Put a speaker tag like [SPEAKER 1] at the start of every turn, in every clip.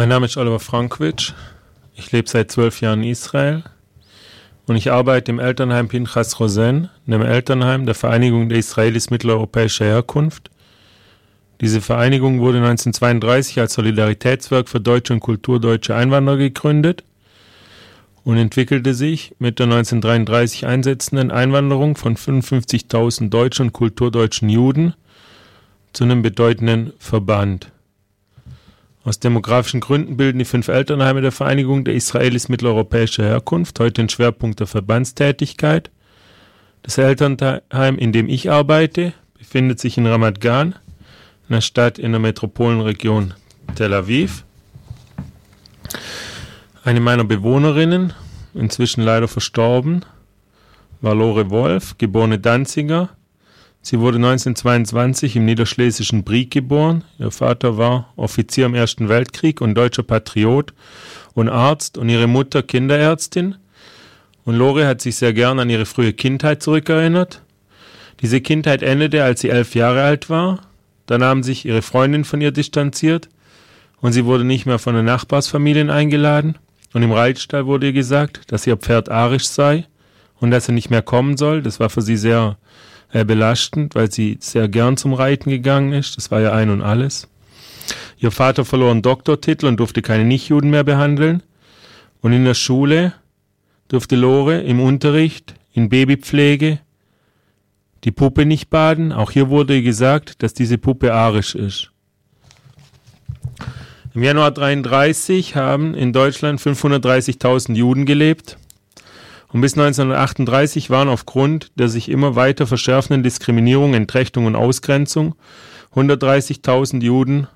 [SPEAKER 1] Mein Name ist Oliver Frankwitsch. Ich lebe seit zwölf Jahren in Israel und ich arbeite im Elternheim Pinchas Rosen, einem Elternheim der Vereinigung der Israelis mitteleuropäischer Herkunft. Diese Vereinigung wurde 1932 als Solidaritätswerk für deutsche und kulturdeutsche Einwanderer gegründet und entwickelte sich mit der 1933 einsetzenden Einwanderung von 55.000 deutschen und kulturdeutschen Juden zu einem bedeutenden Verband. Aus demografischen Gründen bilden die fünf Elternheime der Vereinigung der Israelis mitteleuropäischer Herkunft heute den Schwerpunkt der Verbandstätigkeit. Das Elternheim, in dem ich arbeite, befindet sich in Ramat Gan, einer Stadt in der Metropolenregion Tel Aviv. Eine meiner Bewohnerinnen, inzwischen leider verstorben, war Lore Wolf, geborene Danziger, Sie wurde 1922 im niederschlesischen Brieg geboren. Ihr Vater war Offizier im Ersten Weltkrieg und deutscher Patriot und Arzt und ihre Mutter Kinderärztin. Und Lore hat sich sehr gern an ihre frühe Kindheit zurückerinnert. Diese Kindheit endete, als sie elf Jahre alt war. Dann haben sich ihre Freundin von ihr distanziert und sie wurde nicht mehr von den Nachbarsfamilien eingeladen. Und im Reitstall wurde ihr gesagt, dass ihr Pferd arisch sei und dass er nicht mehr kommen soll. Das war für sie sehr belastend, weil sie sehr gern zum Reiten gegangen ist. Das war ja ein und alles. Ihr Vater verlor einen Doktortitel und durfte keine Nichtjuden mehr behandeln. Und in der Schule durfte Lore im Unterricht, in Babypflege, die Puppe nicht baden. Auch hier wurde gesagt, dass diese Puppe arisch ist. Im Januar 33 haben in Deutschland 530.000 Juden gelebt. Und bis 1938 waren aufgrund der sich immer weiter verschärfenden Diskriminierung, Entrechtung und Ausgrenzung 130.000 Juden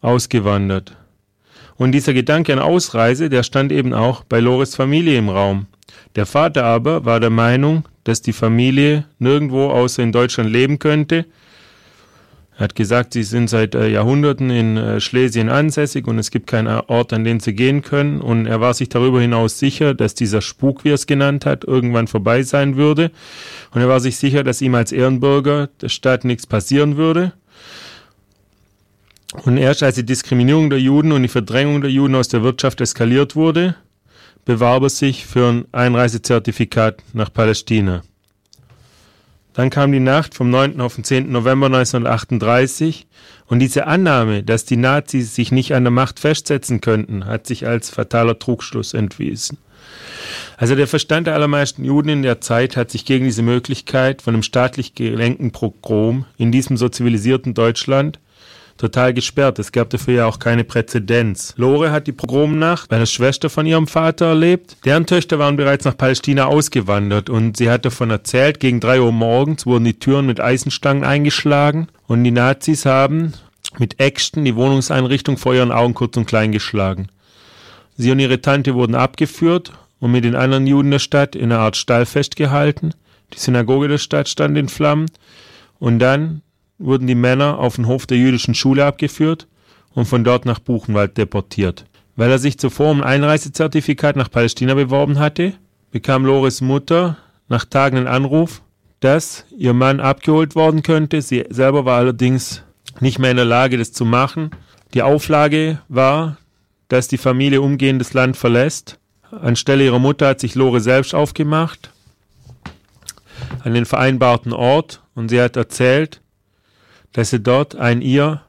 [SPEAKER 1] ausgewandert. Und dieser Gedanke an Ausreise, der stand eben auch bei Loris Familie im Raum. Der Vater aber war der Meinung, dass die Familie nirgendwo außer in Deutschland leben könnte, er hat gesagt, sie sind seit äh, Jahrhunderten in äh, Schlesien ansässig und es gibt keinen Ort, an den sie gehen können. Und er war sich darüber hinaus sicher, dass dieser Spuk, wie er es genannt hat, irgendwann vorbei sein würde. Und er war sich sicher, dass ihm als Ehrenbürger der Stadt nichts passieren würde. Und erst als die Diskriminierung der Juden und die Verdrängung der Juden aus der Wirtschaft eskaliert wurde, bewarb er sich für ein Einreisezertifikat nach Palästina. Dann kam die Nacht vom 9. auf den 10. November 1938 und diese Annahme, dass die Nazis sich nicht an der Macht festsetzen könnten, hat sich als fataler Trugschluss entwiesen. Also der Verstand der allermeisten Juden in der Zeit hat sich gegen diese Möglichkeit von einem staatlich gelenkten Pogrom in diesem so zivilisierten Deutschland total gesperrt. Es gab dafür ja auch keine Präzedenz. Lore hat die Pogromnacht bei einer Schwester von ihrem Vater erlebt. Deren Töchter waren bereits nach Palästina ausgewandert und sie hat davon erzählt, gegen drei Uhr morgens wurden die Türen mit Eisenstangen eingeschlagen und die Nazis haben mit Äxten die Wohnungseinrichtung vor ihren Augen kurz und klein geschlagen. Sie und ihre Tante wurden abgeführt und mit den anderen Juden der Stadt in einer Art Stall festgehalten. Die Synagoge der Stadt stand in Flammen. Und dann wurden die Männer auf den Hof der jüdischen Schule abgeführt und von dort nach Buchenwald deportiert. Weil er sich zuvor um ein Einreisezertifikat nach Palästina beworben hatte, bekam Loris Mutter nach Tagen einen Anruf, dass ihr Mann abgeholt worden könnte. Sie selber war allerdings nicht mehr in der Lage, das zu machen. Die Auflage war, dass die Familie umgehend das Land verlässt. Anstelle ihrer Mutter hat sich Lore selbst aufgemacht an den vereinbarten Ort und sie hat erzählt, dass sie dort einen ihr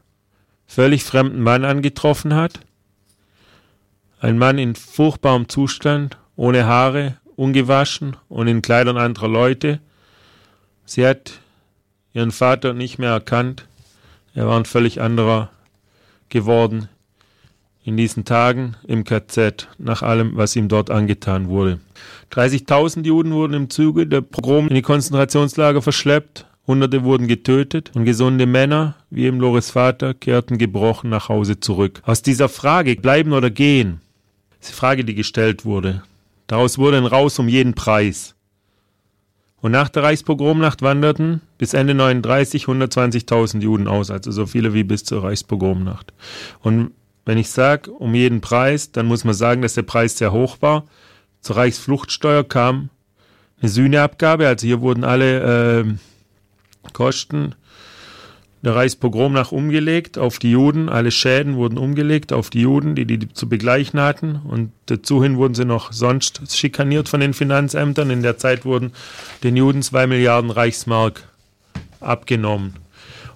[SPEAKER 1] völlig fremden Mann angetroffen hat. Ein Mann in furchtbarem Zustand, ohne Haare, ungewaschen und in Kleidern anderer Leute. Sie hat ihren Vater nicht mehr erkannt. Er war ein völlig anderer geworden in diesen Tagen im KZ, nach allem, was ihm dort angetan wurde. 30.000 Juden wurden im Zuge der Pogrom in die Konzentrationslager verschleppt, Hunderte wurden getötet und gesunde Männer, wie eben Loris Vater, kehrten gebrochen nach Hause zurück. Aus dieser Frage, bleiben oder gehen, ist die Frage, die gestellt wurde. Daraus wurde ein Raus um jeden Preis. Und nach der Reichspogromnacht wanderten bis Ende 39 120.000 Juden aus, also so viele wie bis zur Reichspogromnacht. Und wenn ich sage, um jeden Preis, dann muss man sagen, dass der Preis sehr hoch war. Zur Reichsfluchtsteuer kam eine Sühneabgabe, also hier wurden alle äh, Kosten der Reichspogrom nach umgelegt auf die Juden. Alle Schäden wurden umgelegt auf die Juden, die die zu begleichen hatten. Und dazuhin wurden sie noch sonst schikaniert von den Finanzämtern. In der Zeit wurden den Juden zwei Milliarden Reichsmark abgenommen.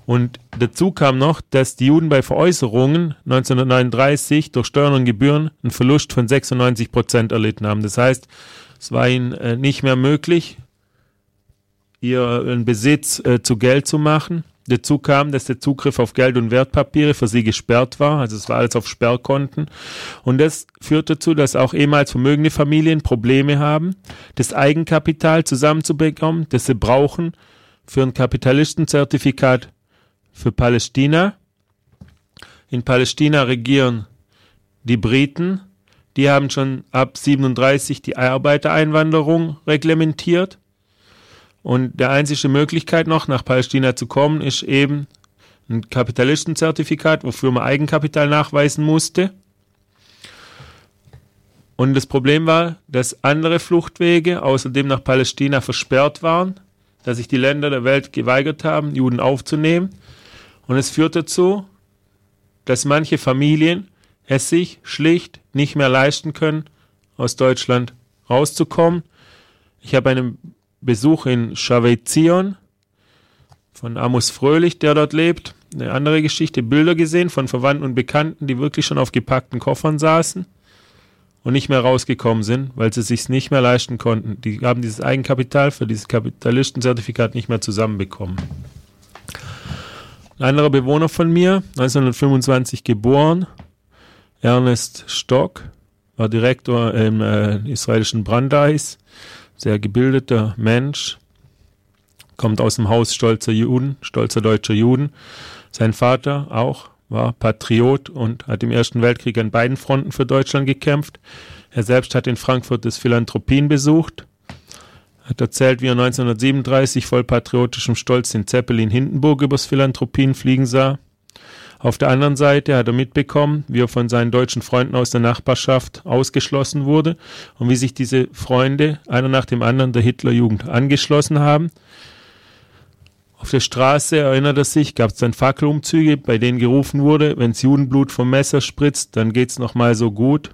[SPEAKER 1] Und dazu kam noch, dass die Juden bei Veräußerungen 1939 durch Steuern und Gebühren einen Verlust von 96 Prozent erlitten haben. Das heißt, es war ihnen äh, nicht mehr möglich, ihren Besitz äh, zu Geld zu machen. Dazu kam, dass der Zugriff auf Geld und Wertpapiere für sie gesperrt war. Also es war alles auf Sperrkonten. Und das führt dazu, dass auch ehemals vermögende Familien Probleme haben, das Eigenkapital zusammenzubekommen, das sie brauchen für ein Kapitalistenzertifikat für Palästina. In Palästina regieren die Briten. Die haben schon ab 37 die Arbeitereinwanderung reglementiert. Und der einzige Möglichkeit noch, nach Palästina zu kommen, ist eben ein Kapitalistenzertifikat, wofür man Eigenkapital nachweisen musste. Und das Problem war, dass andere Fluchtwege außerdem nach Palästina versperrt waren, dass sich die Länder der Welt geweigert haben, Juden aufzunehmen. Und es führt dazu, dass manche Familien es sich schlicht nicht mehr leisten können, aus Deutschland rauszukommen. Ich habe einen Besuch in Chavet-Zion von Amos Fröhlich, der dort lebt. Eine andere Geschichte, Bilder gesehen von Verwandten und Bekannten, die wirklich schon auf gepackten Koffern saßen und nicht mehr rausgekommen sind, weil sie sich nicht mehr leisten konnten. Die haben dieses Eigenkapital für dieses Kapitalistenzertifikat nicht mehr zusammenbekommen. Ein anderer Bewohner von mir, 1925 geboren, Ernest Stock, war Direktor im äh, israelischen Brandeis, sehr gebildeter Mensch, kommt aus dem Haus stolzer Juden, stolzer deutscher Juden. Sein Vater auch war Patriot und hat im Ersten Weltkrieg an beiden Fronten für Deutschland gekämpft. Er selbst hat in Frankfurt das Philanthropien besucht hat erzählt, wie er 1937 voll patriotischem Stolz den Zeppelin Hindenburg übers Philanthropien fliegen sah. Auf der anderen Seite hat er mitbekommen, wie er von seinen deutschen Freunden aus der Nachbarschaft ausgeschlossen wurde und wie sich diese Freunde einer nach dem anderen der Hitlerjugend angeschlossen haben. Auf der Straße, erinnert er sich, gab es dann Fackelumzüge, bei denen gerufen wurde, wenn's Judenblut vom Messer spritzt, dann geht's noch mal so gut.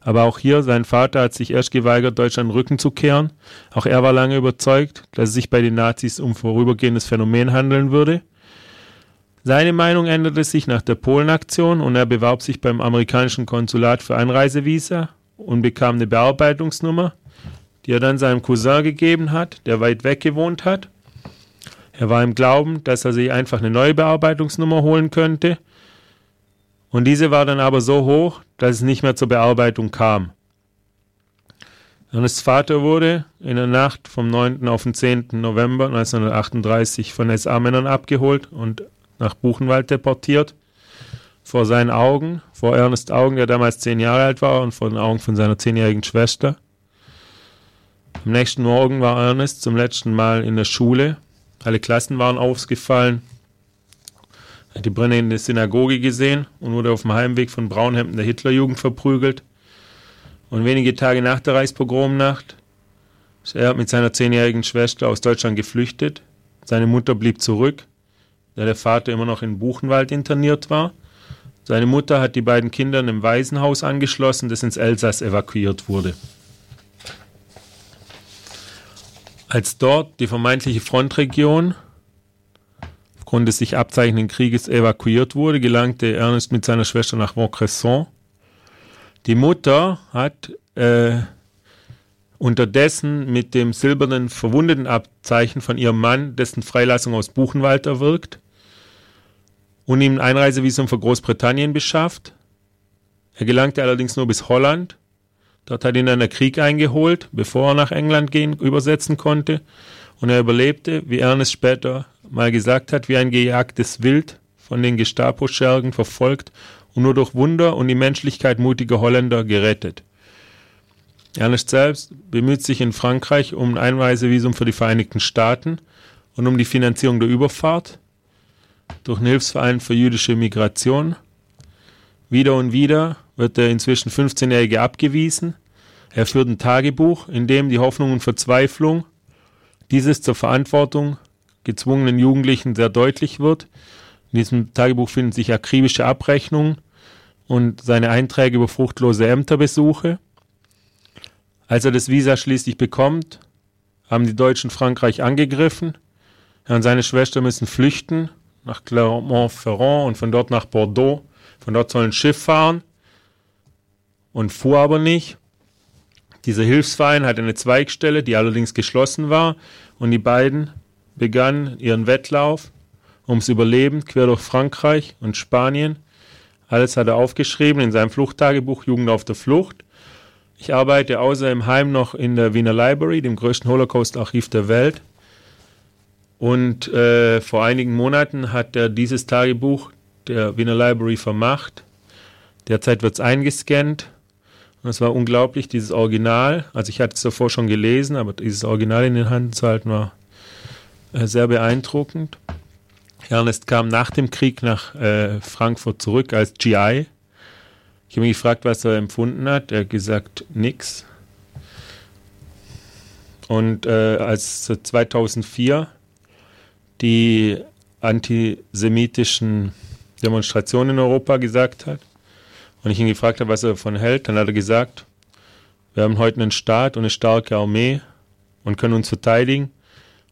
[SPEAKER 1] Aber auch hier, sein Vater hat sich erst geweigert, Deutschland Rücken zu kehren. Auch er war lange überzeugt, dass es sich bei den Nazis um vorübergehendes Phänomen handeln würde. Seine Meinung änderte sich nach der Polenaktion und er bewarb sich beim amerikanischen Konsulat für Einreisevisa und bekam eine Bearbeitungsnummer, die er dann seinem Cousin gegeben hat, der weit weg gewohnt hat. Er war im Glauben, dass er sich einfach eine neue Bearbeitungsnummer holen könnte – und diese war dann aber so hoch, dass es nicht mehr zur Bearbeitung kam. Ernests Vater wurde in der Nacht vom 9. auf den 10. November 1938 von SA-Männern abgeholt und nach Buchenwald deportiert. Vor seinen Augen, vor Ernest Augen, der damals zehn Jahre alt war, und vor den Augen von seiner zehnjährigen Schwester. Am nächsten Morgen war Ernest zum letzten Mal in der Schule. Alle Klassen waren ausgefallen. Er hat die brennende Synagoge gesehen und wurde auf dem Heimweg von Braunhemden der Hitlerjugend verprügelt. Und wenige Tage nach der Reichspogromnacht ist er mit seiner zehnjährigen Schwester aus Deutschland geflüchtet. Seine Mutter blieb zurück, da der Vater immer noch in Buchenwald interniert war. Seine Mutter hat die beiden Kinder in einem Waisenhaus angeschlossen, das ins Elsass evakuiert wurde. Als dort die vermeintliche Frontregion aufgrund des sich abzeichnenden Krieges evakuiert wurde, gelangte Ernest mit seiner Schwester nach Montcresson. Die Mutter hat äh, unterdessen mit dem silbernen Verwundetenabzeichen von ihrem Mann dessen Freilassung aus Buchenwald erwirkt und ihm ein Einreisevisum für Großbritannien beschafft. Er gelangte allerdings nur bis Holland. Dort hat ihn dann der Krieg eingeholt, bevor er nach England gehen, übersetzen konnte. Und er überlebte, wie Ernest später mal gesagt hat, wie ein gejagtes Wild von den Gestapo-Schergen verfolgt und nur durch Wunder und die Menschlichkeit mutiger Holländer gerettet. Ernest selbst bemüht sich in Frankreich um ein Einreisevisum für die Vereinigten Staaten und um die Finanzierung der Überfahrt durch den Hilfsverein für jüdische Migration. Wieder und wieder wird der inzwischen 15-Jährige abgewiesen. Er führt ein Tagebuch, in dem die Hoffnung und Verzweiflung dieses zur Verantwortung gezwungenen Jugendlichen sehr deutlich wird. In diesem Tagebuch finden sich akribische Abrechnungen und seine Einträge über fruchtlose Ämterbesuche. Als er das Visa schließlich bekommt, haben die Deutschen Frankreich angegriffen. Er und seine Schwester müssen flüchten nach Clermont-Ferrand und von dort nach Bordeaux. Von dort soll ein Schiff fahren und fuhr aber nicht. Dieser Hilfsverein hatte eine Zweigstelle, die allerdings geschlossen war und die beiden begannen ihren Wettlauf ums Überleben quer durch Frankreich und Spanien. Alles hat er aufgeschrieben in seinem Fluchttagebuch Jugend auf der Flucht. Ich arbeite außer im Heim noch in der Wiener Library, dem größten Holocaust-Archiv der Welt. Und äh, vor einigen Monaten hat er dieses Tagebuch der Wiener Library vermacht. Derzeit wird es eingescannt. Und es war unglaublich, dieses Original. Also ich hatte es davor schon gelesen, aber dieses Original in den Händen zu halten war äh, sehr beeindruckend. Ernest kam nach dem Krieg nach äh, Frankfurt zurück als GI. Ich habe ihn gefragt, was er empfunden hat. Er hat gesagt, nix. Und äh, als 2004 die antisemitischen Demonstrationen in Europa gesagt hat und ich ihn gefragt habe, was er davon hält, dann hat er gesagt, wir haben heute einen Staat und eine starke Armee und können uns verteidigen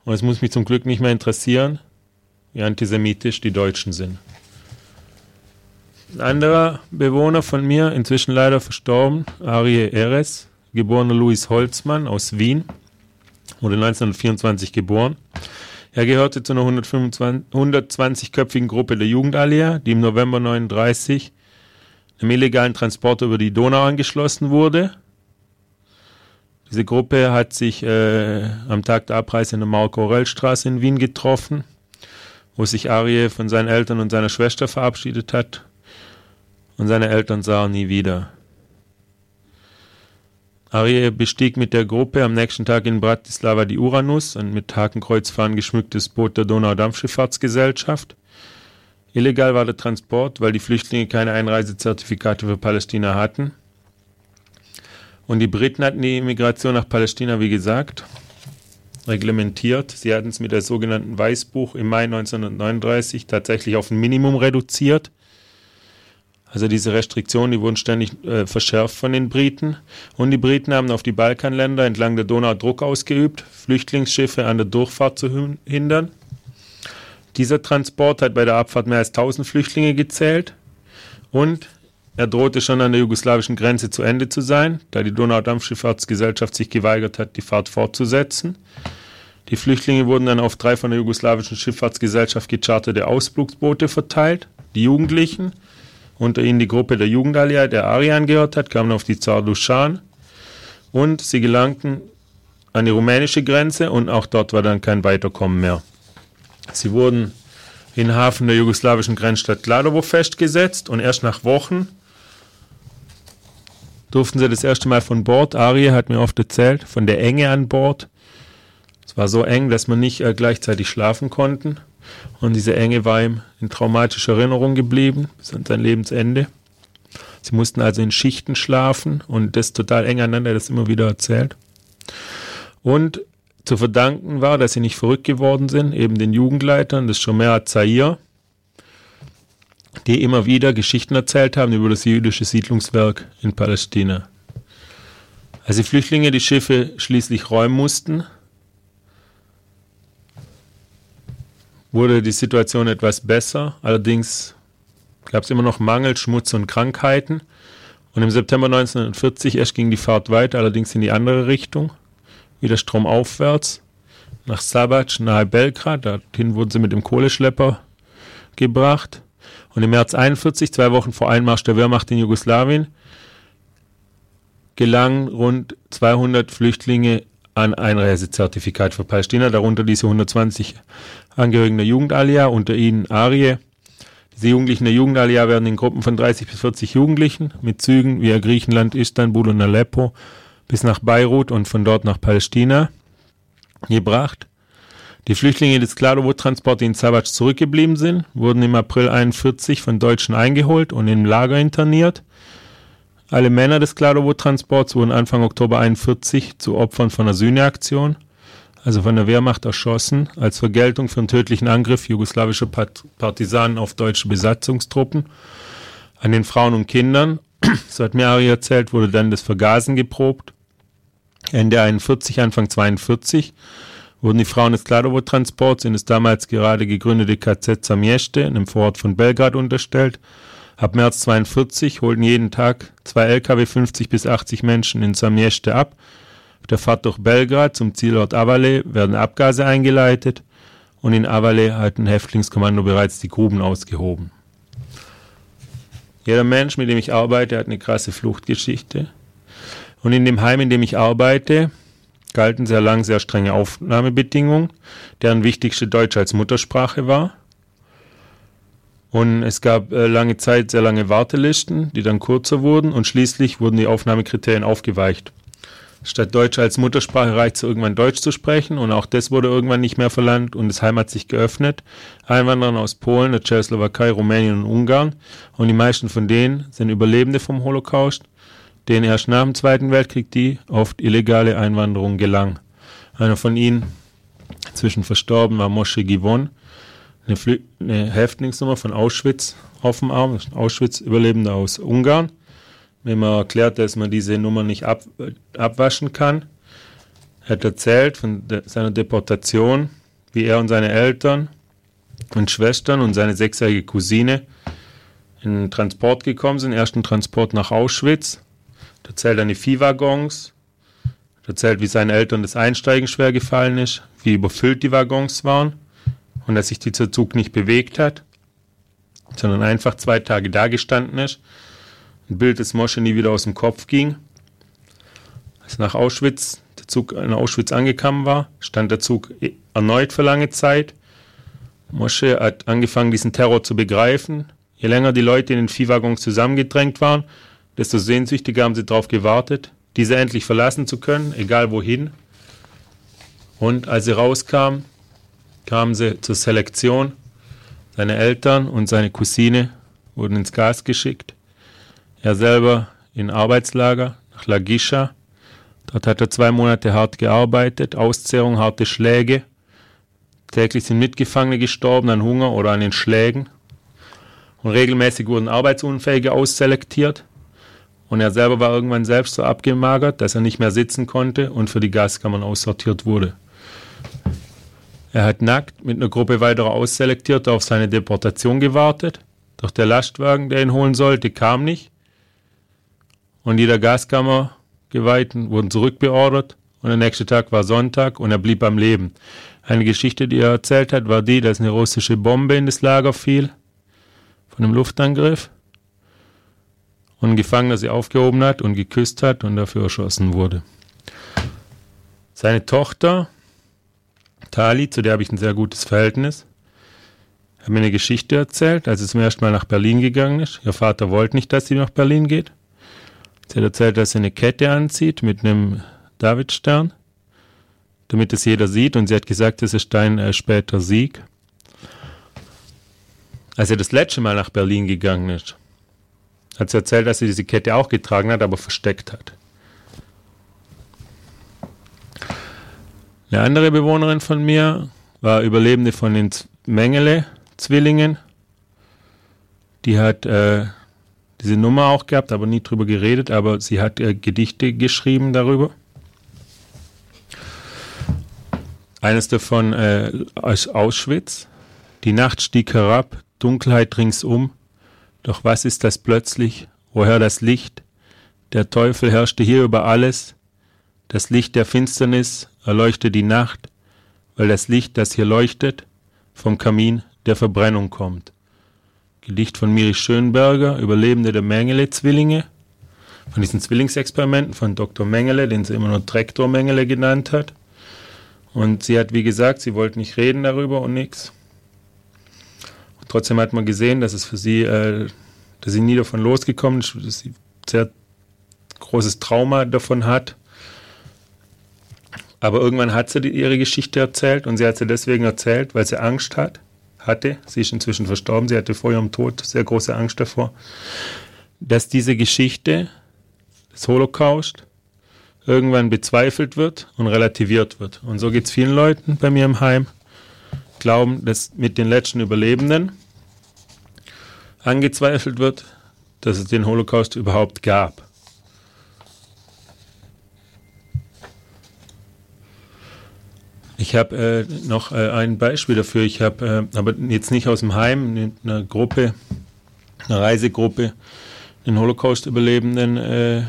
[SPEAKER 1] und es muss mich zum Glück nicht mehr interessieren, wie antisemitisch die Deutschen sind. Ein anderer Bewohner von mir, inzwischen leider verstorben, Arie Eres, geborener Louis Holzmann aus Wien, wurde 1924 geboren. Er gehörte zu einer 120-köpfigen Gruppe der Jugendallier, die im November 1939 einem illegalen Transporter über die Donau angeschlossen wurde. Diese Gruppe hat sich äh, am Tag der Abreise in der Mark-Aurel-Straße in Wien getroffen, wo sich Arie von seinen Eltern und seiner Schwester verabschiedet hat und seine Eltern sahen nie wieder. Arie bestieg mit der Gruppe am nächsten Tag in Bratislava die Uranus, ein mit Hakenkreuzfahren geschmücktes Boot der Donaudampfschifffahrtsgesellschaft. Illegal war der Transport, weil die Flüchtlinge keine Einreisezertifikate für Palästina hatten. Und die Briten hatten die Immigration nach Palästina, wie gesagt, reglementiert. Sie hatten es mit der sogenannten Weißbuch im Mai 1939 tatsächlich auf ein Minimum reduziert. Also diese Restriktionen, die wurden ständig äh, verschärft von den Briten. Und die Briten haben auf die Balkanländer entlang der Donau Druck ausgeübt, Flüchtlingsschiffe an der Durchfahrt zu hindern. Dieser Transport hat bei der Abfahrt mehr als 1000 Flüchtlinge gezählt und er drohte schon an der jugoslawischen Grenze zu Ende zu sein, da die Donaudampfschifffahrtsgesellschaft sich geweigert hat, die Fahrt fortzusetzen. Die Flüchtlinge wurden dann auf drei von der jugoslawischen Schifffahrtsgesellschaft gecharterte Ausflugsboote verteilt. Die Jugendlichen unter ihnen die Gruppe der Jugendallier, der Arian gehört hat, kamen auf die Zardushan und sie gelangten an die rumänische Grenze und auch dort war dann kein Weiterkommen mehr. Sie wurden in Hafen der jugoslawischen Grenzstadt Kladovo festgesetzt und erst nach Wochen durften sie das erste Mal von Bord. Arie hat mir oft erzählt, von der Enge an Bord. Es war so eng, dass man nicht äh, gleichzeitig schlafen konnten. Und diese Enge war ihm in traumatischer Erinnerung geblieben, bis an sein Lebensende. Sie mussten also in Schichten schlafen und das total eng aneinander, das immer wieder erzählt. Und zu verdanken war, dass sie nicht verrückt geworden sind, eben den Jugendleitern des Shomer Zair, die immer wieder Geschichten erzählt haben über das jüdische Siedlungswerk in Palästina. Als die Flüchtlinge die Schiffe schließlich räumen mussten, wurde die Situation etwas besser. Allerdings gab es immer noch Mangel, Schmutz und Krankheiten. Und im September 1940 erst ging die Fahrt weiter, allerdings in die andere Richtung, wieder stromaufwärts, nach Sabac, nahe Belgrad. Dorthin wurden sie mit dem Kohleschlepper gebracht. Und im März 41, zwei Wochen vor Einmarsch der Wehrmacht in Jugoslawien, gelangen rund 200 Flüchtlinge ein Einreisezertifikat für Palästina, darunter diese 120 Angehörigen der Jugendallia, unter ihnen Arie. Diese Jugendlichen der Jugendallia werden in Gruppen von 30 bis 40 Jugendlichen mit Zügen via Griechenland, Istanbul und Aleppo bis nach Beirut und von dort nach Palästina gebracht. Die Flüchtlinge des Kladowo-Transports, die in Sabac zurückgeblieben sind, wurden im April 41 von Deutschen eingeholt und im Lager interniert. Alle Männer des Kladowo-Transports wurden Anfang Oktober 41 zu Opfern von einer Sühneaktion. also von der Wehrmacht erschossen, als Vergeltung für einen tödlichen Angriff jugoslawischer Partisanen auf deutsche Besatzungstruppen. An den Frauen und Kindern, so hat mir Ari erzählt, wurde dann das Vergasen geprobt. Ende 41, Anfang 42 wurden die Frauen des Kladovo-Transports in das damals gerade gegründete KZ Samjeste, einem Vorort von Belgrad, unterstellt. Ab März 42 holten jeden Tag zwei LKW 50 bis 80 Menschen in Samjeste ab. Auf der Fahrt durch Belgrad zum Zielort Avale werden Abgase eingeleitet und in Avale hat ein Häftlingskommando bereits die Gruben ausgehoben. Jeder Mensch, mit dem ich arbeite, hat eine krasse Fluchtgeschichte. Und in dem Heim, in dem ich arbeite, galten sehr lang sehr strenge Aufnahmebedingungen, deren wichtigste Deutsch als Muttersprache war. Und es gab äh, lange Zeit sehr lange Wartelisten, die dann kurzer wurden und schließlich wurden die Aufnahmekriterien aufgeweicht. Statt Deutsch als Muttersprache reicht es irgendwann Deutsch zu sprechen und auch das wurde irgendwann nicht mehr verlangt und das Heim hat sich geöffnet. Einwanderer aus Polen, der Tschechoslowakei, Rumänien und Ungarn und die meisten von denen sind Überlebende vom Holocaust denen erst nach dem Zweiten Weltkrieg die oft illegale Einwanderung gelang. Einer von ihnen, inzwischen verstorben, war Moshe Givon, eine, Flü eine Häftlingsnummer von Auschwitz auf dem Arm, Auschwitz-Überlebender aus Ungarn. Wenn man erklärt, dass man diese Nummer nicht ab, abwaschen kann, er hat erzählt von de seiner Deportation, wie er und seine Eltern und Schwestern und seine sechsjährige Cousine in den Transport gekommen sind, ersten Transport nach Auschwitz der zählt an die Viehwaggons. Der zählt, wie seinen Eltern das Einsteigen schwer gefallen ist, wie überfüllt die Waggons waren und dass sich dieser Zug nicht bewegt hat, sondern einfach zwei Tage dagestanden ist. Ein Bild, das Mosche nie wieder aus dem Kopf ging. Als nach Auschwitz, der Zug in Auschwitz angekommen war, stand der Zug erneut für lange Zeit. Mosche hat angefangen, diesen Terror zu begreifen. Je länger die Leute in den Viehwaggons zusammengedrängt waren, desto sehnsüchtiger haben sie darauf gewartet, diese endlich verlassen zu können, egal wohin. Und als sie rauskamen, kamen sie zur Selektion. Seine Eltern und seine Cousine wurden ins Gas geschickt. Er selber in Arbeitslager nach Lagisha. Dort hat er zwei Monate hart gearbeitet, Auszehrung, harte Schläge. Täglich sind Mitgefangene gestorben an Hunger oder an den Schlägen. Und regelmäßig wurden Arbeitsunfähige ausselektiert. Und er selber war irgendwann selbst so abgemagert, dass er nicht mehr sitzen konnte und für die Gaskammern aussortiert wurde. Er hat nackt mit einer Gruppe weiterer Ausselektierter auf seine Deportation gewartet, doch der Lastwagen, der ihn holen sollte, kam nicht. Und jeder Gaskammergeweihten wurden zurückbeordert und der nächste Tag war Sonntag und er blieb am Leben. Eine Geschichte, die er erzählt hat, war die, dass eine russische Bombe in das Lager fiel von einem Luftangriff und ein Gefangener sie aufgehoben hat und geküsst hat und dafür erschossen wurde. Seine Tochter, Tali, zu der habe ich ein sehr gutes Verhältnis, hat mir eine Geschichte erzählt, als sie zum ersten Mal nach Berlin gegangen ist. Ihr Vater wollte nicht, dass sie nach Berlin geht. Sie hat erzählt, dass sie eine Kette anzieht mit einem Davidstern, damit es jeder sieht. Und sie hat gesagt, das ist dein äh, später Sieg. Als er das letzte Mal nach Berlin gegangen ist, hat sie erzählt, dass sie diese Kette auch getragen hat, aber versteckt hat. Eine andere Bewohnerin von mir war Überlebende von den Mengele-Zwillingen. Die hat äh, diese Nummer auch gehabt, aber nie drüber geredet, aber sie hat äh, Gedichte geschrieben darüber. Eines davon äh, aus Auschwitz. Die Nacht stieg herab, Dunkelheit ringsum, doch was ist das plötzlich? Woher das Licht? Der Teufel herrschte hier über alles. Das Licht der Finsternis erleuchtet die Nacht, weil das Licht, das hier leuchtet, vom Kamin der Verbrennung kommt. Gedicht von Miri Schönberger, Überlebende der Mengele-Zwillinge, von diesen Zwillingsexperimenten von Dr. Mengele, den sie immer nur Trektor Mengele genannt hat. Und sie hat, wie gesagt, sie wollte nicht reden darüber und nichts. Trotzdem hat man gesehen, dass es für sie, äh, dass sie nie davon losgekommen ist, dass sie sehr großes Trauma davon hat. Aber irgendwann hat sie die, ihre Geschichte erzählt und sie hat sie deswegen erzählt, weil sie Angst hat, hatte. Sie ist inzwischen verstorben, sie hatte vor ihrem Tod sehr große Angst davor, dass diese Geschichte des Holocaust irgendwann bezweifelt wird und relativiert wird. Und so geht es vielen Leuten bei mir im Heim. Glauben, dass mit den letzten Überlebenden angezweifelt wird, dass es den Holocaust überhaupt gab. Ich habe äh, noch äh, ein Beispiel dafür. Ich habe, äh, aber jetzt nicht aus dem Heim, in einer Gruppe, einer Reisegruppe, den Holocaust-Überlebenden äh,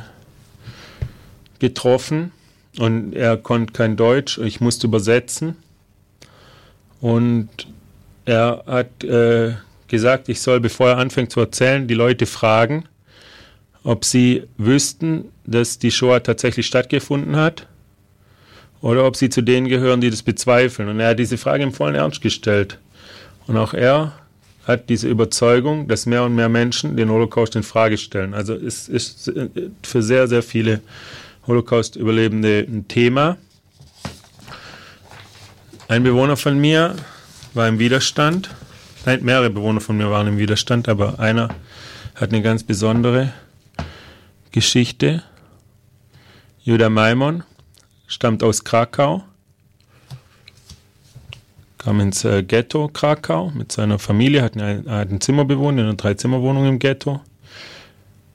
[SPEAKER 1] getroffen und er konnte kein Deutsch. Ich musste übersetzen und er hat äh, gesagt, ich soll, bevor er anfängt zu erzählen, die Leute fragen, ob sie wüssten, dass die Shoah tatsächlich stattgefunden hat oder ob sie zu denen gehören, die das bezweifeln. Und er hat diese Frage im vollen Ernst gestellt. Und auch er hat diese Überzeugung, dass mehr und mehr Menschen den Holocaust in Frage stellen. Also es ist für sehr, sehr viele Holocaust-Überlebende ein Thema. Ein Bewohner von mir war im Widerstand. Nein, mehrere Bewohner von mir waren im Widerstand, aber einer hat eine ganz besondere Geschichte. Judah Maimon stammt aus Krakau, kam ins äh, Ghetto Krakau mit seiner Familie, hat, ein, ein Zimmer bewohnt, in einer Dreizimmerwohnung im Ghetto.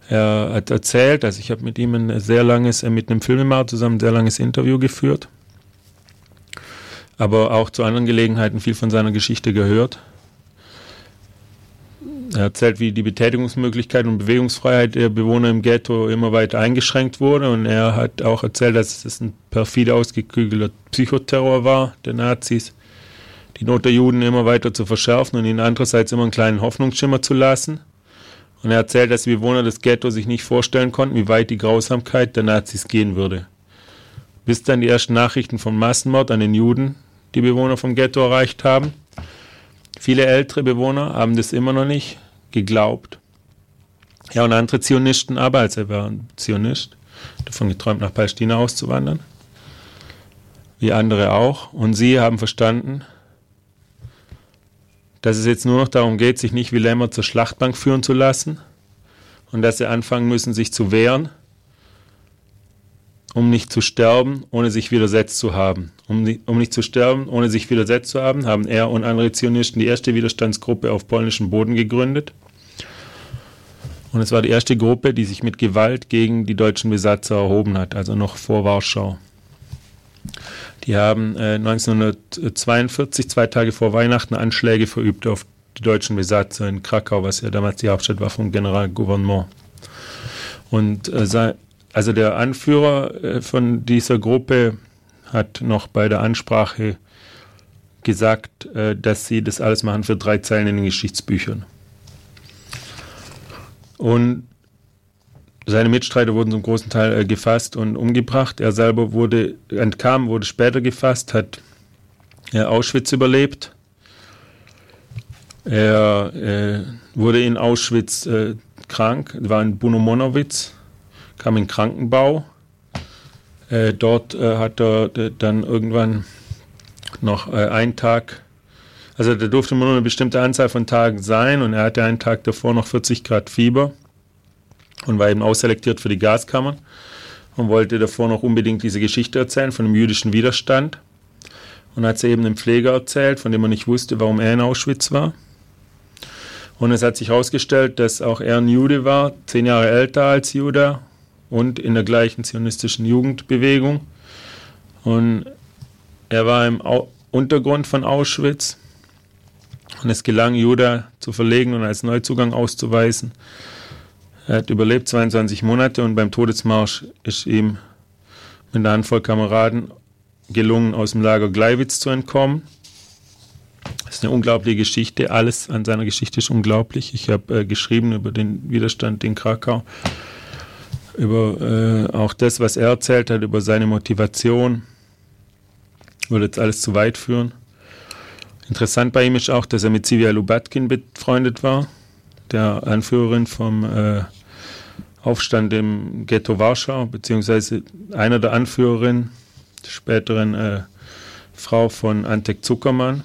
[SPEAKER 1] Er hat erzählt, also ich habe mit ihm ein sehr langes, äh, mit einem Filmemacher zusammen ein sehr langes Interview geführt, aber auch zu anderen Gelegenheiten viel von seiner Geschichte gehört. Er erzählt, wie die Betätigungsmöglichkeit und Bewegungsfreiheit der Bewohner im Ghetto immer weiter eingeschränkt wurde. Und er hat auch erzählt, dass es ein perfide ausgeklügelter Psychoterror war der Nazis, die Not der Juden immer weiter zu verschärfen und ihnen andererseits immer einen kleinen Hoffnungsschimmer zu lassen. Und er erzählt, dass die Bewohner des Ghetto sich nicht vorstellen konnten, wie weit die Grausamkeit der Nazis gehen würde. Bis dann die ersten Nachrichten vom Massenmord an den Juden die Bewohner vom Ghetto erreicht haben Viele ältere Bewohner haben das immer noch nicht geglaubt. Ja, und andere Zionisten aber, also er war ein Zionist, davon geträumt, nach Palästina auszuwandern, wie andere auch. Und sie haben verstanden, dass es jetzt nur noch darum geht, sich nicht wie Lämmer zur Schlachtbank führen zu lassen und dass sie anfangen müssen, sich zu wehren um nicht zu sterben, ohne sich widersetzt zu haben. Um, um nicht zu sterben, ohne sich widersetzt zu haben, haben er und andere Zionisten die erste Widerstandsgruppe auf polnischem Boden gegründet. Und es war die erste Gruppe, die sich mit Gewalt gegen die deutschen Besatzer erhoben hat, also noch vor Warschau. Die haben äh, 1942, zwei Tage vor Weihnachten, Anschläge verübt auf die deutschen Besatzer in Krakau, was ja damals die Hauptstadt war vom Generalgouvernement. Und äh, also der Anführer äh, von dieser Gruppe hat noch bei der Ansprache gesagt, äh, dass sie das alles machen für drei Zeilen in den Geschichtsbüchern. Und seine Mitstreiter wurden zum großen Teil äh, gefasst und umgebracht. Er selber wurde entkam, wurde später gefasst, hat Auschwitz überlebt. Er äh, wurde in Auschwitz äh, krank, war in Bunomonowitz kam in Krankenbau. Äh, dort äh, hat er dann irgendwann noch äh, einen Tag, also da durfte man nur eine bestimmte Anzahl von Tagen sein und er hatte einen Tag davor noch 40 Grad Fieber und war eben ausselektiert für die Gaskammern und wollte davor noch unbedingt diese Geschichte erzählen von dem jüdischen Widerstand und hat sie eben dem Pfleger erzählt, von dem man nicht wusste, warum er in Auschwitz war. Und es hat sich herausgestellt, dass auch er ein Jude war, zehn Jahre älter als Judah und in der gleichen zionistischen Jugendbewegung. Und er war im Au Untergrund von Auschwitz und es gelang Judah zu verlegen und als Neuzugang auszuweisen. Er hat überlebt 22 Monate und beim Todesmarsch ist ihm mit einer Handvoll Kameraden gelungen, aus dem Lager Gleiwitz zu entkommen. Das ist eine unglaubliche Geschichte. Alles an seiner Geschichte ist unglaublich. Ich habe äh, geschrieben über den Widerstand in Krakau über äh, auch das, was er erzählt hat, über seine Motivation. Würde jetzt alles zu weit führen. Interessant bei ihm ist auch, dass er mit Sivia Lubatkin befreundet war, der Anführerin vom äh, Aufstand im Ghetto Warschau, beziehungsweise einer der Anführerinnen, der späteren äh, Frau von Antek Zuckermann.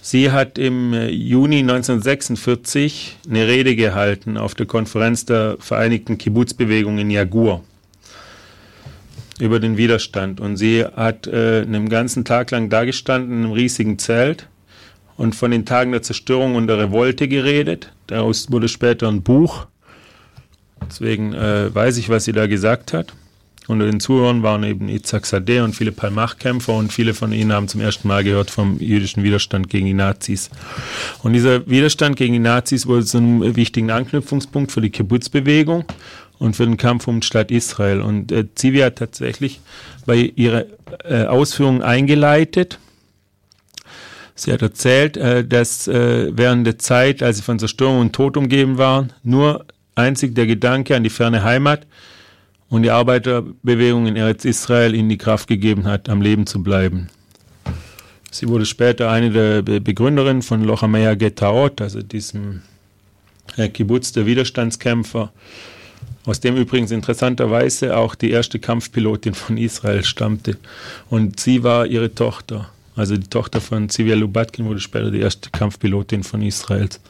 [SPEAKER 1] Sie hat im äh, Juni 1946 eine Rede gehalten auf der Konferenz der Vereinigten Kibbutzbewegung in Jagur. Über den Widerstand. Und sie hat äh, einen ganzen Tag lang dagestanden in einem riesigen Zelt und von den Tagen der Zerstörung und der Revolte geredet. Daraus wurde später ein Buch. Deswegen äh, weiß ich, was sie da gesagt hat. Unter den Zuhörern waren eben Itzhak Sadeh und viele Palmach-Kämpfer und viele von ihnen haben zum ersten Mal gehört vom jüdischen Widerstand gegen die Nazis. Und dieser Widerstand gegen die Nazis wurde zu einem wichtigen Anknüpfungspunkt für die Kibbutz-Bewegung und für den Kampf um die Stadt Israel. Und äh, Zivi hat tatsächlich bei ihrer äh, Ausführungen eingeleitet. Sie hat erzählt, äh, dass äh, während der Zeit, als sie von Zerstörung und Tod umgeben waren, nur einzig der Gedanke an die ferne Heimat und die Arbeiterbewegung in Eretz Israel ihnen die Kraft gegeben hat, am Leben zu bleiben. Sie wurde später eine der Begründerinnen von Lochameya Getaot, also diesem äh, Kibbutz der Widerstandskämpfer, aus dem übrigens interessanterweise auch die erste Kampfpilotin von Israel stammte. Und sie war ihre Tochter. Also die Tochter von Zivia Lubatkin wurde später die erste Kampfpilotin von Israels.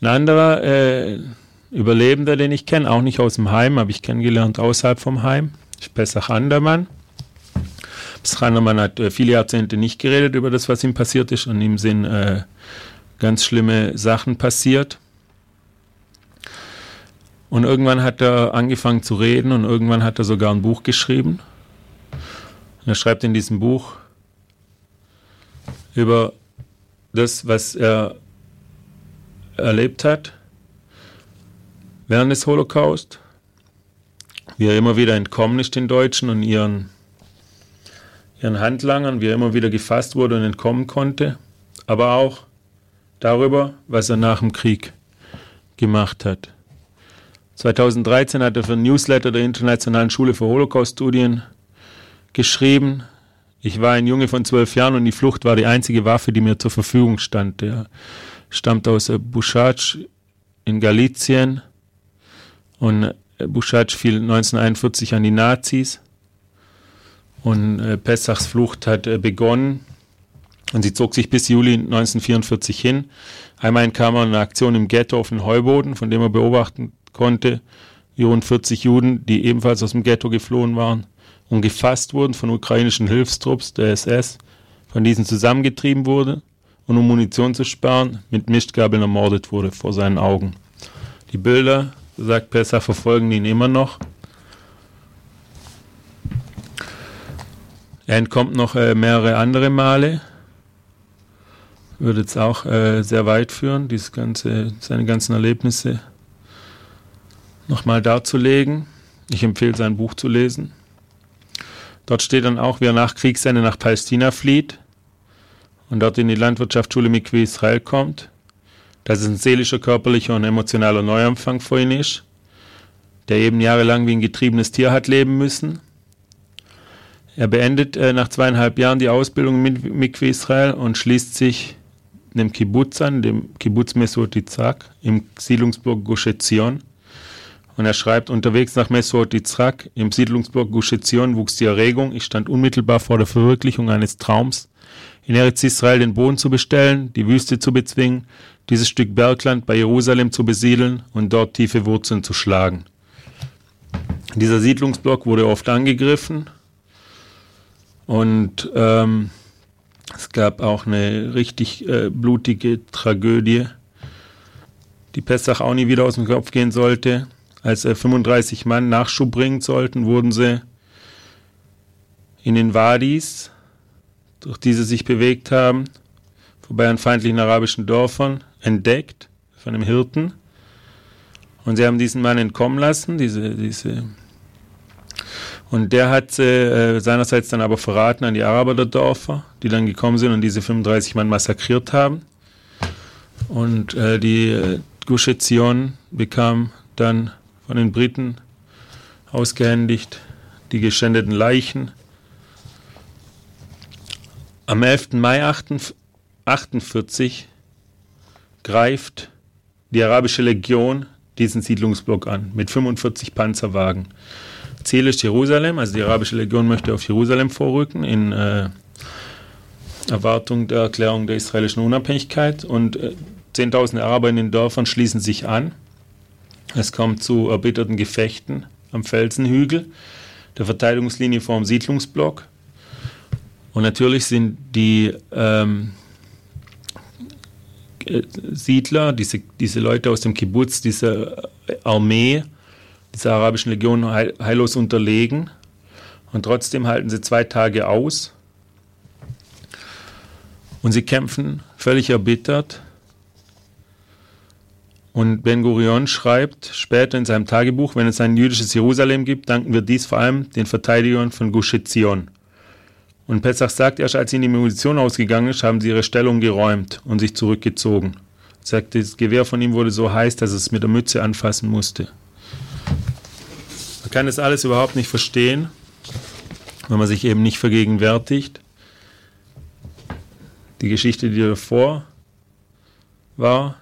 [SPEAKER 1] Ein anderer äh, Überlebender, den ich kenne, auch nicht aus dem Heim, habe ich kennengelernt außerhalb vom Heim, ist Pesach Andermann. Pesach Andermann hat äh, viele Jahrzehnte nicht geredet über das, was ihm passiert ist und ihm sind äh, ganz schlimme Sachen passiert. Und irgendwann hat er angefangen zu reden und irgendwann hat er sogar ein Buch geschrieben. Und er schreibt in diesem Buch über das, was er erlebt hat während des Holocaust, wie er immer wieder entkommen ist den Deutschen und ihren, ihren Handlangern, wie er immer wieder gefasst wurde und entkommen konnte, aber auch darüber, was er nach dem Krieg gemacht hat. 2013 hat er für ein Newsletter der Internationalen Schule für Holocaust-Studien geschrieben, ich war ein Junge von zwölf Jahren und die Flucht war die einzige Waffe, die mir zur Verfügung stand. Er stammt aus Buschatsch in Galizien und äh, Buschatsch fiel 1941 an die Nazis. Und äh, Pessachs Flucht hat äh, begonnen. Und sie zog sich bis Juli 1944 hin. Einmal kam er in einer Aktion im Ghetto auf den Heuboden, von dem er beobachten konnte, rund 40 Juden, die ebenfalls aus dem Ghetto geflohen waren und gefasst wurden von ukrainischen Hilfstrupps der SS, von diesen zusammengetrieben wurde und um Munition zu sparen, mit Mischgabeln ermordet wurde vor seinen Augen. Die Bilder sagt Pessach, verfolgen ihn immer noch. Er entkommt noch äh, mehrere andere Male. Würde jetzt auch äh, sehr weit führen, dieses ganze, seine ganzen Erlebnisse nochmal darzulegen. Ich empfehle sein Buch zu lesen. Dort steht dann auch, wie er nach Kriegsende nach Palästina flieht und dort in die Landwirtschaftsschule Mikwe Israel kommt dass es ein seelischer, körperlicher und emotionaler Neuanfang für ihn ist, der eben jahrelang wie ein getriebenes Tier hat leben müssen. Er beendet äh, nach zweieinhalb Jahren die Ausbildung mit Mikve Israel und schließt sich dem Kibbutz an, dem Kibbutz Mesot Yitzhak im Siedlungsburg Gush Etzion. Und er schreibt, unterwegs nach Mesot Yitzhak im Siedlungsburg Gush Etzion wuchs die Erregung, ich stand unmittelbar vor der Verwirklichung eines Traums, in Eretz Israel den Boden zu bestellen, die Wüste zu bezwingen, dieses Stück Bergland bei Jerusalem zu besiedeln und dort tiefe Wurzeln zu schlagen. Dieser Siedlungsblock wurde oft angegriffen und ähm, es gab auch eine richtig äh, blutige Tragödie, die Pessach auch nie wieder aus dem Kopf gehen sollte. Als äh, 35 Mann Nachschub bringen sollten, wurden sie in den Wadis, durch die sie sich bewegt haben, vorbei an feindlichen arabischen Dörfern, entdeckt von einem Hirten. Und sie haben diesen Mann entkommen lassen, diese, diese und der hat äh, seinerseits dann aber verraten an die Araber der Dörfer, die dann gekommen sind und diese 35 Mann massakriert haben. Und äh, die äh, Gush bekam dann von den Briten ausgehändigt die geschändeten Leichen. Am 11. Mai 1948 greift die arabische Legion diesen Siedlungsblock an mit 45 Panzerwagen. Ziel ist Jerusalem, also die arabische Legion möchte auf Jerusalem vorrücken in äh, Erwartung der Erklärung der israelischen Unabhängigkeit und äh, Zehntausende Araber in den Dörfern schließen sich an. Es kommt zu erbitterten Gefechten am Felsenhügel. der Verteidigungslinie vor dem Siedlungsblock. Und natürlich sind die ähm, Siedler, diese, diese Leute aus dem Kibbutz, diese Armee, dieser arabischen Legion heil, heillos unterlegen. Und trotzdem halten sie zwei Tage aus. Und sie kämpfen völlig erbittert. Und Ben Gurion schreibt später in seinem Tagebuch, wenn es ein jüdisches Jerusalem gibt, danken wir dies vor allem den Verteidigern von Gush Etzion. Und Pesach sagt, erst als ihnen die Munition ausgegangen ist, haben sie ihre Stellung geräumt und sich zurückgezogen. Er sagt, das Gewehr von ihm wurde so heiß, dass es mit der Mütze anfassen musste. Man kann das alles überhaupt nicht verstehen, wenn man sich eben nicht vergegenwärtigt. Die Geschichte, die davor war,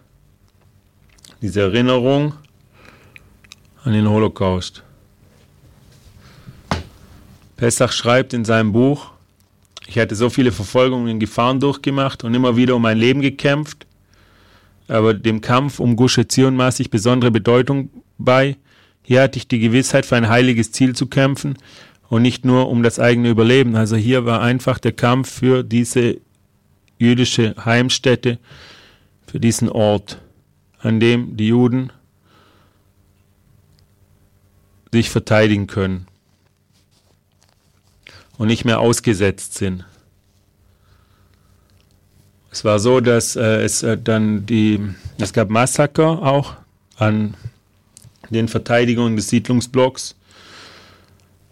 [SPEAKER 1] diese Erinnerung an den Holocaust. Pesach schreibt in seinem Buch, ich hatte so viele Verfolgungen und Gefahren durchgemacht und immer wieder um mein Leben gekämpft, aber dem Kampf um Gush Etzion maß ich besondere Bedeutung bei. Hier hatte ich die Gewissheit, für ein heiliges Ziel zu kämpfen und nicht nur um das eigene Überleben. Also hier war einfach der Kampf für diese jüdische Heimstätte, für diesen Ort, an dem die Juden sich verteidigen können und nicht mehr ausgesetzt sind. Es war so, dass äh, es äh, dann die, es gab Massaker auch an den Verteidigungen des Siedlungsblocks.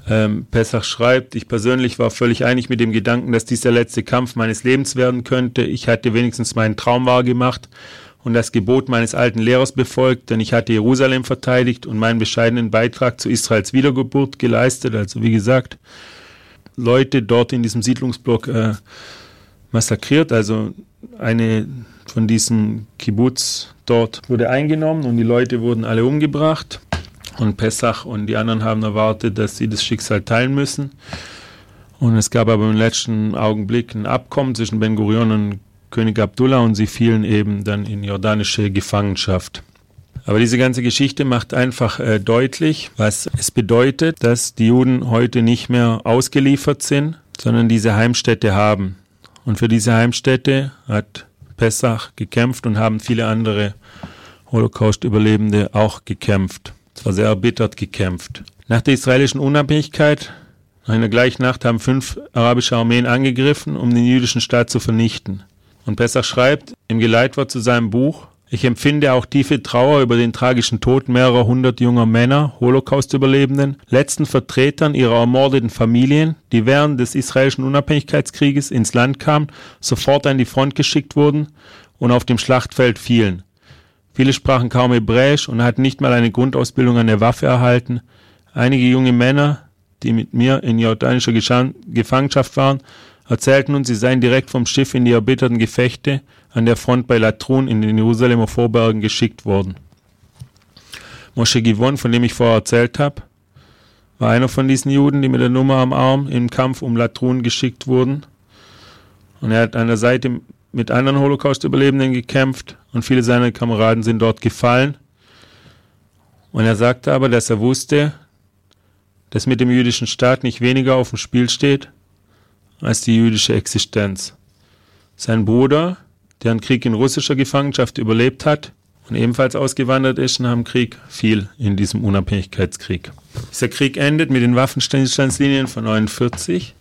[SPEAKER 1] Ähm, Pessach schreibt, ich persönlich war völlig einig mit dem Gedanken, dass dies der letzte Kampf meines Lebens werden könnte. Ich hatte wenigstens meinen Traum wahrgemacht und das Gebot meines alten Lehrers befolgt, denn ich hatte Jerusalem verteidigt und meinen bescheidenen Beitrag zu Israels Wiedergeburt geleistet. Also wie gesagt, Leute dort in diesem Siedlungsblock äh, massakriert. Also eine von diesen Kibbutz dort wurde eingenommen und die Leute wurden alle umgebracht. Und Pessach und die anderen haben erwartet, dass sie das Schicksal teilen müssen. Und es gab aber im letzten Augenblick ein Abkommen zwischen Ben Gurion und König Abdullah und sie fielen eben dann in jordanische Gefangenschaft. Aber diese ganze Geschichte macht einfach äh, deutlich, was es bedeutet, dass die Juden heute nicht mehr ausgeliefert sind, sondern diese Heimstätte haben. Und für diese Heimstätte hat Pessach gekämpft und haben viele andere Holocaust-Überlebende auch gekämpft. Zwar sehr erbittert gekämpft. Nach der israelischen Unabhängigkeit, nach einer gleichen Nacht, haben fünf arabische Armeen angegriffen, um den jüdischen Staat zu vernichten. Und Pessach schreibt im Geleitwort zu seinem Buch, ich empfinde auch tiefe Trauer über den tragischen Tod mehrerer hundert junger Männer, Holocaust-Überlebenden, letzten Vertretern ihrer ermordeten Familien, die während des israelischen Unabhängigkeitskrieges ins Land kamen, sofort an die Front geschickt wurden und auf dem Schlachtfeld fielen. Viele sprachen kaum Hebräisch und hatten nicht mal eine Grundausbildung an der Waffe erhalten. Einige junge Männer, die mit mir in jordanischer Gefangenschaft waren, erzählten uns, sie seien direkt vom Schiff in die erbitterten Gefechte an der Front bei Latrun in den Jerusalemer Vorbergen geschickt worden. Moshe Givon, von dem ich vorher erzählt habe, war einer von diesen Juden, die mit der Nummer am Arm im Kampf um Latrun geschickt wurden. Und er hat an der Seite mit anderen Holocaust-Überlebenden gekämpft und viele seiner Kameraden sind dort gefallen. Und er sagte aber, dass er wusste, dass mit dem jüdischen Staat nicht weniger auf dem Spiel steht als die jüdische Existenz. Sein Bruder, der einen Krieg in russischer Gefangenschaft überlebt hat und ebenfalls ausgewandert ist nach dem Krieg, fiel in diesem Unabhängigkeitskrieg. Dieser Krieg endet mit den Waffenstillstandslinien von 49